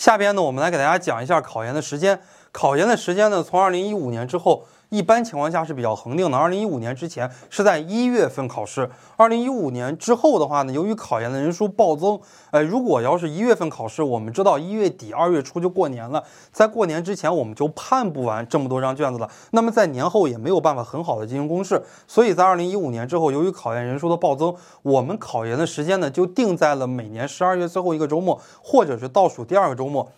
下边呢，我们来给大家讲一下考研的时间。考研的时间呢，从二零一五年之后。一般情况下是比较恒定的。二零一五年之前是在一月份考试，二零一五年之后的话呢，由于考研的人数暴增，呃，如果要是一月份考试，我们知道一月底二月初就过年了，在过年之前我们就判不完这么多张卷子了。那么在年后也没有办法很好的进行公示，所以在二零一五年之后，由于考研人数的暴增，我们考研的时间呢就定在了每年十二月最后一个周末，或者是倒数第二个周末。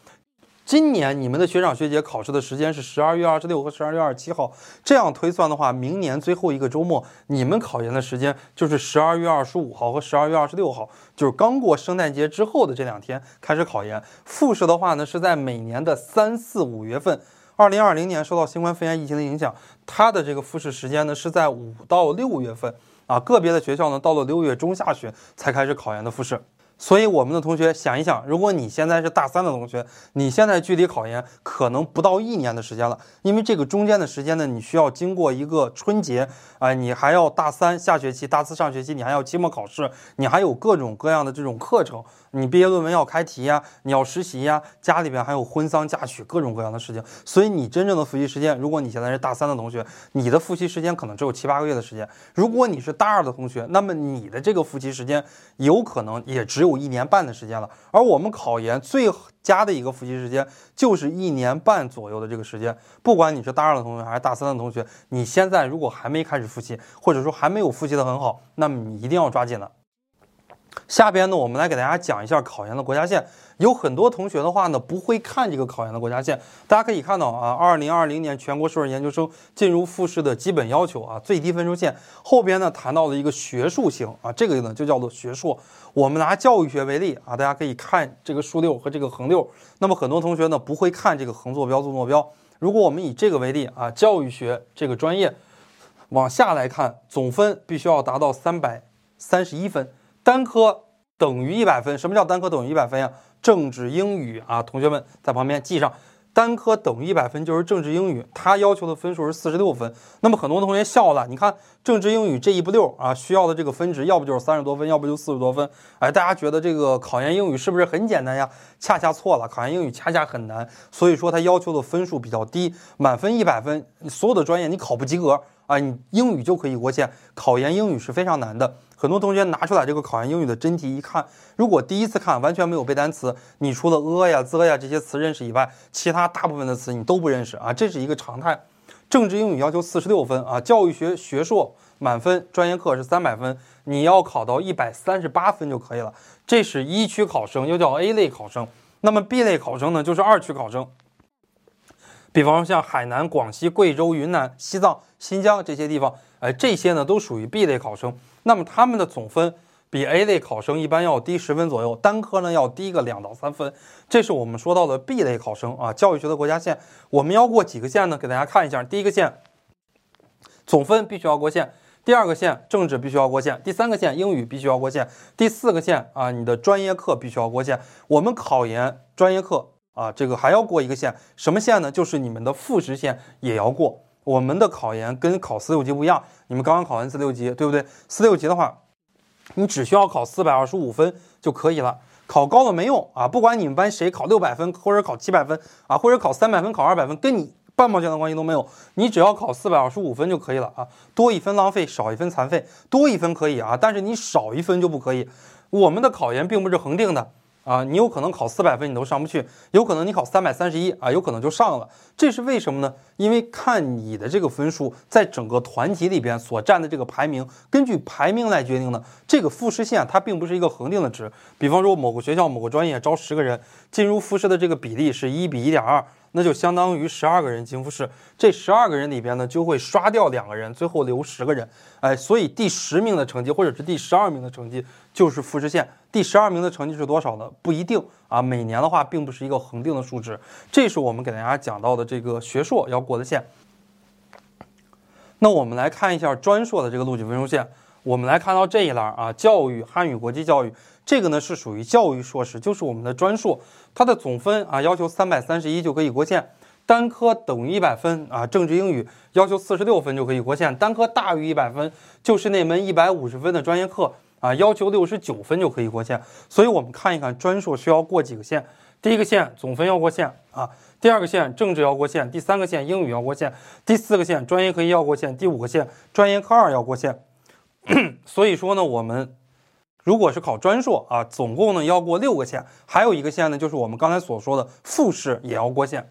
今年你们的学长学姐考试的时间是十二月二十六和十二月二十七号，这样推算的话，明年最后一个周末你们考研的时间就是十二月二十五号和十二月二十六号，就是刚过圣诞节之后的这两天开始考研。复试的话呢，是在每年的三四五月份。二零二零年受到新冠肺炎疫情的影响，它的这个复试时间呢是在五到六月份啊，个别的学校呢到了六月中下旬才开始考研的复试。所以，我们的同学想一想，如果你现在是大三的同学，你现在距离考研可能不到一年的时间了，因为这个中间的时间呢，你需要经过一个春节啊，你还要大三下学期、大四上学期，你还要期末考试，你还有各种各样的这种课程。你毕业论文要开题呀，你要实习呀，家里边还有婚丧嫁娶各种各样的事情，所以你真正的复习时间，如果你现在是大三的同学，你的复习时间可能只有七八个月的时间；如果你是大二的同学，那么你的这个复习时间有可能也只有一年半的时间了。而我们考研最佳的一个复习时间就是一年半左右的这个时间。不管你是大二的同学还是大三的同学，你现在如果还没开始复习，或者说还没有复习的很好，那么你一定要抓紧了。下边呢，我们来给大家讲一下考研的国家线。有很多同学的话呢，不会看这个考研的国家线。大家可以看到啊，二零二零年全国硕士研究生进入复试的基本要求啊，最低分数线后边呢谈到了一个学术型啊，这个呢就叫做学硕。我们拿教育学为例啊，大家可以看这个竖六和这个横六。那么很多同学呢不会看这个横坐标、纵坐标。如果我们以这个为例啊，教育学这个专业往下来看，总分必须要达到三百三十一分。单科等于一百分，什么叫单科等于一百分呀？政治、英语啊，同学们在旁边记上，单科等于一百分就是政治、英语，它要求的分数是四十六分。那么很多同学笑了，你看政治、英语这一步六啊，需要的这个分值，要不就是三十多分，要不就四十多分。哎，大家觉得这个考研英语是不是很简单呀？恰恰错了，考研英语恰恰很难，所以说它要求的分数比较低，满分一百分，所有的专业你考不及格。啊，你英语就可以过线，考研英语是非常难的。很多同学拿出来这个考研英语的真题一看，如果第一次看完全没有背单词，你除了 a 呀、z 呀这些词认识以外，其他大部分的词你都不认识啊，这是一个常态。政治英语要求四十六分啊，教育学学硕满分专业课是三百分，你要考到一百三十八分就可以了。这是一区考生，又叫 A 类考生。那么 B 类考生呢，就是二区考生。比方说像海南、广西、贵州、云南、西藏、新疆这些地方，哎，这些呢都属于 B 类考生。那么他们的总分比 A 类考生一般要低十分左右，单科呢要低个两到三分。这是我们说到的 B 类考生啊。教育学的国家线，我们要过几个线呢？给大家看一下。第一个线，总分必须要过线；第二个线，政治必须要过线；第三个线，英语必须要过线；第四个线啊，你的专业课必须要过线。我们考研专业课。啊，这个还要过一个线，什么线呢？就是你们的复试线也要过。我们的考研跟考四六级不一样，你们刚刚考完四六级，对不对？四六级的话，你只需要考四百二十五分就可以了，考高了没用啊！不管你们班谁考六百分，或者考七百分啊，或者考三百分、考二百分，跟你半毛钱的关系都没有。你只要考四百二十五分就可以了啊！多一分浪费，少一分残废。多一分可以啊，但是你少一分就不可以。我们的考研并不是恒定的。啊，你有可能考四百分你都上不去，有可能你考三百三十一啊，有可能就上了。这是为什么呢？因为看你的这个分数在整个团体里边所占的这个排名，根据排名来决定的。这个复试线它并不是一个恒定的值。比方说某个学校某个专业招十个人，进入复试的这个比例是一比一点二。那就相当于十二个人进复试，这十二个人里边呢，就会刷掉两个人，最后留十个人。哎，所以第十名的成绩或者是第十二名的成绩就是复试线。第十二名的成绩是多少呢？不一定啊，每年的话并不是一个恒定的数值。这是我们给大家讲到的这个学硕要过的线。那我们来看一下专硕的这个录取分数线。我们来看到这一栏啊，教育、汉语、国际教育。这个呢是属于教育硕士，就是我们的专硕，它的总分啊要求三百三十一就可以过线，单科等于一百分啊，政治英语要求四十六分就可以过线，单科大于一百分就是那门一百五十分的专业课啊，要求六十九分就可以过线。所以我们看一看专硕需要过几个线，第一个线总分要过线啊，第二个线政治要过线，第三个线英语要过线，第四个线专业课一要过线，第五个线专业课二要过线。所以说呢，我们如果是考专硕啊，总共呢要过六个线，还有一个线呢，就是我们刚才所说的复试也要过线。